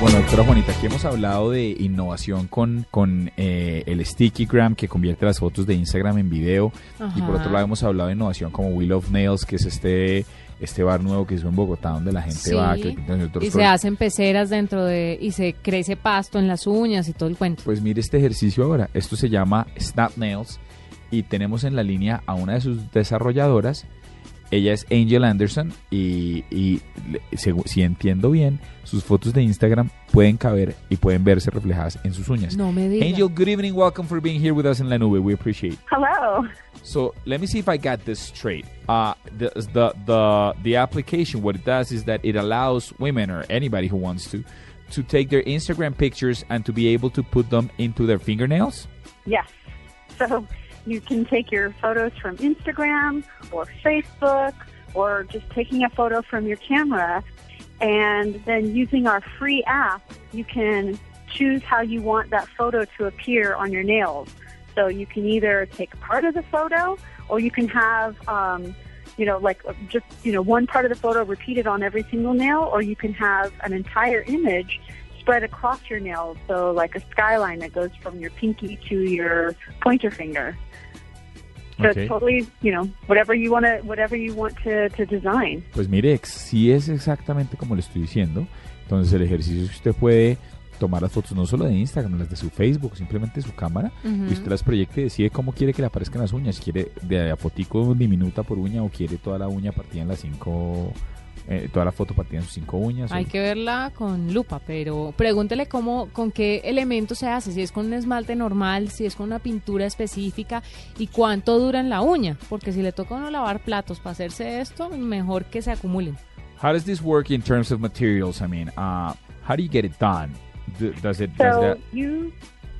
Bueno, doctora Juanita, aquí hemos hablado de innovación con, con eh, el Stickygram que convierte las fotos de Instagram en video. Y por otro lado hemos hablado de innovación como Wheel of Nails, que es este este bar nuevo que hizo en Bogotá donde la gente va que y se hacen peceras dentro de y se crece pasto en las uñas y todo el cuento. Pues mire este ejercicio ahora, esto se llama Snap Nails y tenemos en la línea a una de sus desarrolladoras ella es Angel Anderson y, y si entiendo bien, sus fotos de Instagram pueden caber y pueden verse reflejadas en sus uñas. No me. Angel, good evening. Welcome for being here with us in La Nube. We appreciate it. Hello. So let me see if I got this straight. Uh, the, the, the, the application, what it does is that it allows women or anybody who wants to to take their Instagram pictures and to be able to put them into their fingernails? Yes. So you can take your photos from Instagram or Facebook or just taking a photo from your camera and then using our free app, you can choose how you want that photo to appear on your nails. So you can either take part of the photo or you can have, um, you know, like just, you know, one part of the photo repeated on every single nail or you can have an entire image spread across your nails. So like a skyline that goes from your pinky to your pointer finger. So okay. totally, you know, whatever you want to, whatever you want to, to design. Pues mire, sí es exactamente como le estoy diciendo. Entonces el ejercicio es que usted puede tomar las fotos no solo de Instagram, las de su Facebook, simplemente su cámara, uh -huh. y usted las proyecte y decide cómo quiere que le aparezcan las uñas, si quiere de a fotico diminuta por uña o quiere toda la uña partida en las cinco eh, toda la foto partida en sus cinco uñas. Hay que verla con lupa, pero pregúntele cómo, con qué elemento se hace, si es con un esmalte normal, si es con una pintura específica y cuánto dura en la uña, porque si le toca a uno lavar platos para hacerse esto, mejor que se acumulen. How does this work in terms of materials? I mean, uh, how do you get it done? Does it? So does that... you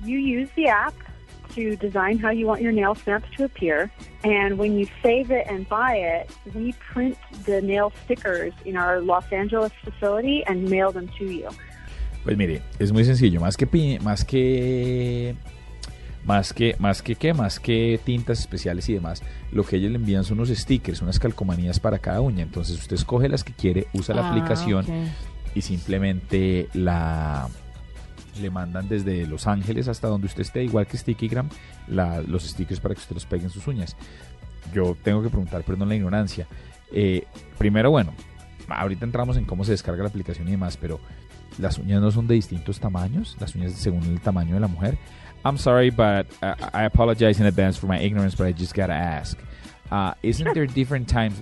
you use the app to design how you want your nail snaps to appear. And when you save it and buy it, we print the nail stickers in our Los Angeles facility and mail them to you. Pues mire, es muy sencillo, más que más que más que más que qué, más que tintas especiales y demás, lo que ellos le envían son unos stickers, unas calcomanías para cada uña. Entonces usted escoge las que quiere, usa la Ah, aplicación ok. y simplemente la le mandan desde Los Ángeles hasta donde usted esté, igual que Stickygram, la, los stickers para que usted los pegue en sus uñas. Yo tengo que preguntar, perdón la ignorancia. Eh, primero, bueno, ahorita entramos en cómo se descarga la aplicación y demás, pero las uñas no son de distintos tamaños, las uñas según el tamaño de la mujer. I'm sorry, but uh, I apologize in advance for my ignorance, but I just gotta ask. Uh, isn't there different times,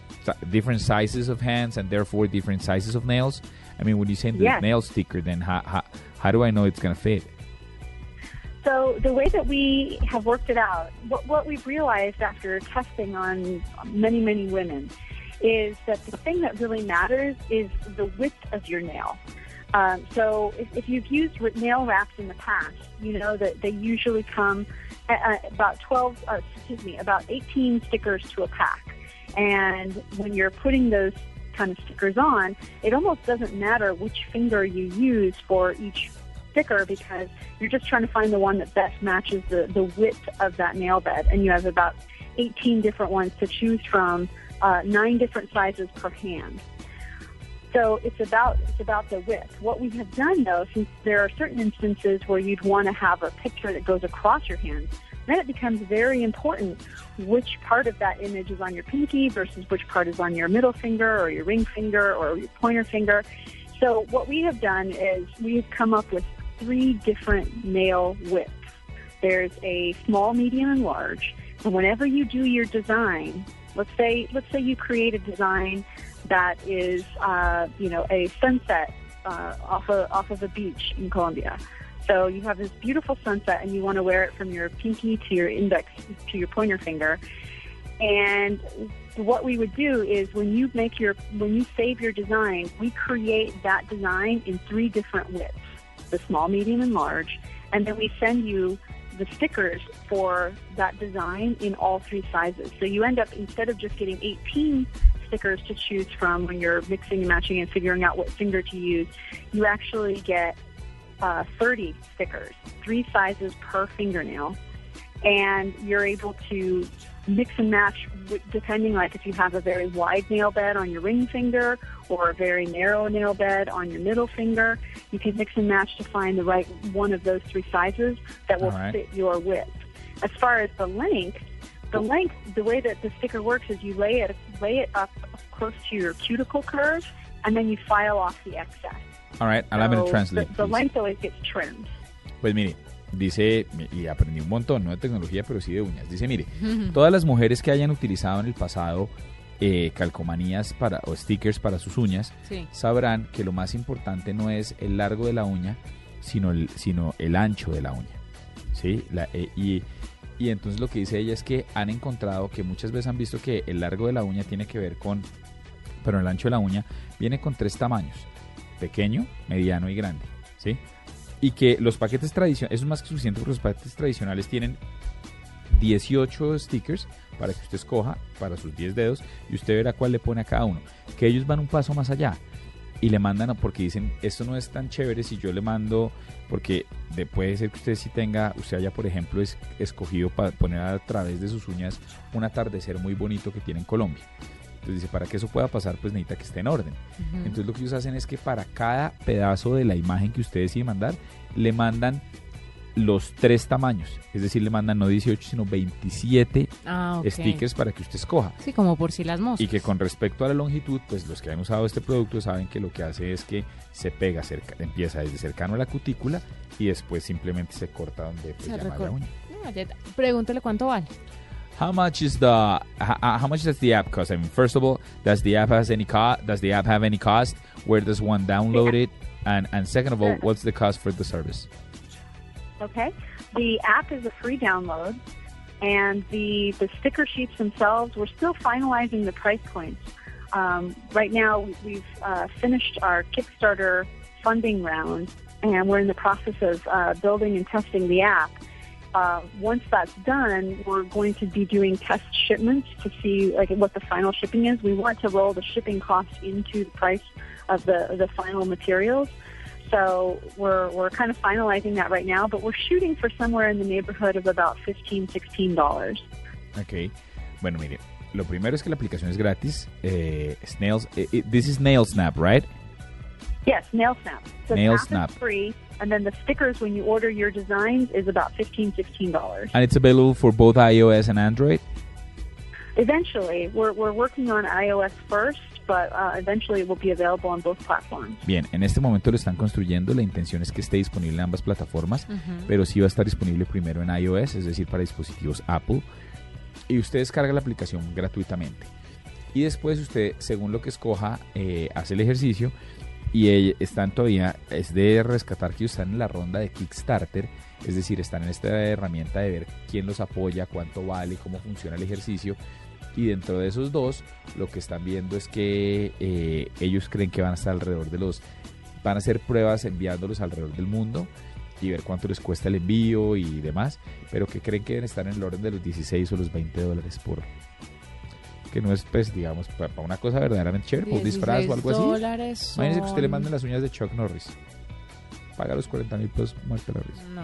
different sizes of hands, and therefore different sizes of nails? I mean, when you say the Yes. nail sticker, then how, how, how do I know it's gonna fit? So the way that we have worked it out, what, what we've realized after testing on many, many women is that the thing that really matters is the width of your nail. Um, so if, if you've used nail wraps in the past, you know that they usually come at, uh, about 12, uh, excuse me, about 18 stickers to a pack. And when you're putting those kind of stickers on, it almost doesn't matter which finger you use for each sticker because you're just trying to find the one that best matches the, the width of that nail bed. And you have about 18 different ones to choose from, uh, nine different sizes per hand. So it's about it's about the width. What we have done though, since there are certain instances where you'd want to have a picture that goes across your hands, then it becomes very important which part of that image is on your pinky versus which part is on your middle finger or your ring finger or your pointer finger. So what we have done is we've come up with three different nail widths. There's a small, medium, and large. And whenever you do your design, let's say let's say you create a design that is uh, you know a sunset uh, off of off of a beach in Colombia. So you have this beautiful sunset, and you want to wear it from your pinky to your index to your pointer finger. And what we would do is when you make your when you save your design, we create that design in three different widths: the small, medium, and large. And then we send you the stickers for that design in all three sizes. So you end up instead of just getting 18 stickers to choose from when you're mixing and matching and figuring out what finger to use, you actually get uh, 30 stickers, three sizes per fingernail, and you're able to mix and match depending like if you have a very wide nail bed on your ring finger or a very narrow nail bed on your middle finger. You can mix and match to find the right one of those three sizes that will right. fit your width. As far as the length, the length, the way that the sticker works is you lay it lay it up close to your cuticle curve, and then you file off the excess. All right, allow me to translate. The, the length always gets trimmed. Pues mire, dice, y aprendí un montón, no de tecnología, pero sí de uñas. Dice, mire, todas las mujeres que hayan utilizado en el pasado eh, calcomanías para, o stickers para sus uñas, Sí. sabrán que lo más importante no es el largo de la uña, sino el, sino el ancho de la uña. ¿Sí? La- eh, y, y entonces lo que dice ella es que han encontrado que muchas veces han visto que el largo de la uña tiene que ver con, pero el ancho de la uña viene con tres tamaños, pequeño, mediano y grande. ¿Sí? Y que los paquetes tradicionales, es más que suficiente porque los paquetes tradicionales tienen 18 stickers para que usted escoja para sus 10 dedos y usted verá cuál le pone a cada uno. Que ellos van un paso más allá y le mandan, porque dicen, esto no es tan chévere si yo le mando, porque de- puede ser que usted sí tenga, usted haya, por ejemplo, es, escogido para poner a través de sus uñas un atardecer muy bonito que tiene en Colombia. Entonces dice, para que eso pueda pasar, pues necesita que esté en orden. Entonces lo que ellos hacen es que para cada pedazo de la imagen que usted decide mandar, le mandan los tres tamaños. Es decir, le mandan no 18, sino 27 Ah, stickers para que usted escoja. Sí, como por si las moscas. Y que con respecto a la longitud, pues los que han usado este producto saben que lo que hace es que se pega cerca, empieza desde cercano a la cutícula y después simplemente se corta donde pues, Se llama la uña. No, ya- Pregúntele cuánto vale. How much is the how, how much does the app cost? I mean, first of all, does the app has any cost? Does the app have any cost? Where does one download it? And and second of all, Sure. what's the cost for the service? Okay. The app is a free download, and the the sticker sheets themselves. We're still finalizing the price points. Um, right now, we- we've uh, finished our Kickstarter funding round, and we're in the process of uh, building and testing the app. Uh, once that's done, we're going to be doing test shipments to see like what the final shipping is. We want to roll the shipping cost into the price of the the final materials. So we're we're kind of finalizing that right now, but we're shooting for somewhere in the neighborhood of about fifteen, sixteen dollars. Okay. Bueno, mire, lo primero es que la aplicación es gratis. Eh, Snails, eh, eh, this is Nail Snap, right? Yes, Nail Snap. So Nail Snap. is free, and then the stickers when you order your designs is about fifteen, sixteen dollars. And it's available for both iOS and Android. Eventually, we're we're working on iOS first, but uh, eventually it will be available on both platforms. Bien, en este momento lo están construyendo. La intención es que esté disponible en ambas plataformas. Pero sí va a estar disponible primero en iOS, es decir, para dispositivos Apple. Y usted descarga la aplicación gratuitamente. Y después usted, según lo que escoja, eh, hace el ejercicio. Y están todavía, es de rescatar que están en la ronda de Kickstarter, es decir, están en esta herramienta de ver quién los apoya, cuánto vale, cómo funciona el ejercicio. Y dentro de esos dos, lo que están viendo es que eh, ellos creen que van a estar alrededor de los, van a hacer pruebas enviándolos alrededor del mundo y ver cuánto les cuesta el envío y demás, pero que creen que deben estar en el orden de los 16 o los 20 dólares por... Que no es, pues, digamos, para una cosa verdaderamente chévere, un disfraz o 16 algo así. dólares Imagínese que usted le son- mande las uñas de Chuck Norris. Paga los 40 mil pesos, muerta la risa. No.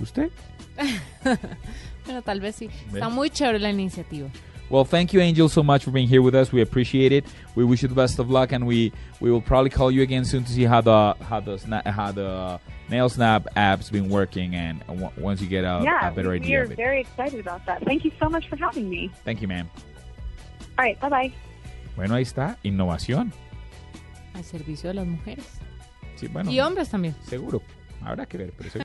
¿Usted? Bueno, tal vez sí. Ve. Está muy chévere la iniciativa. Well, thank you, Angel, so much for being here with us. We appreciate it. We wish you the best of luck, and we, we will probably call you again soon to see how the how the sna- how the nail snap app's been working, and w- once you get a, yeah, a better we, we are of it. very excited about that. Thank you so much for having me. Thank you, ma'am. All right, bye bye. Bueno, ahí está, innovación. Al servicio de las mujeres. Sí, bueno, Y hombres también. seguro. Habrá que ver, pero seguro.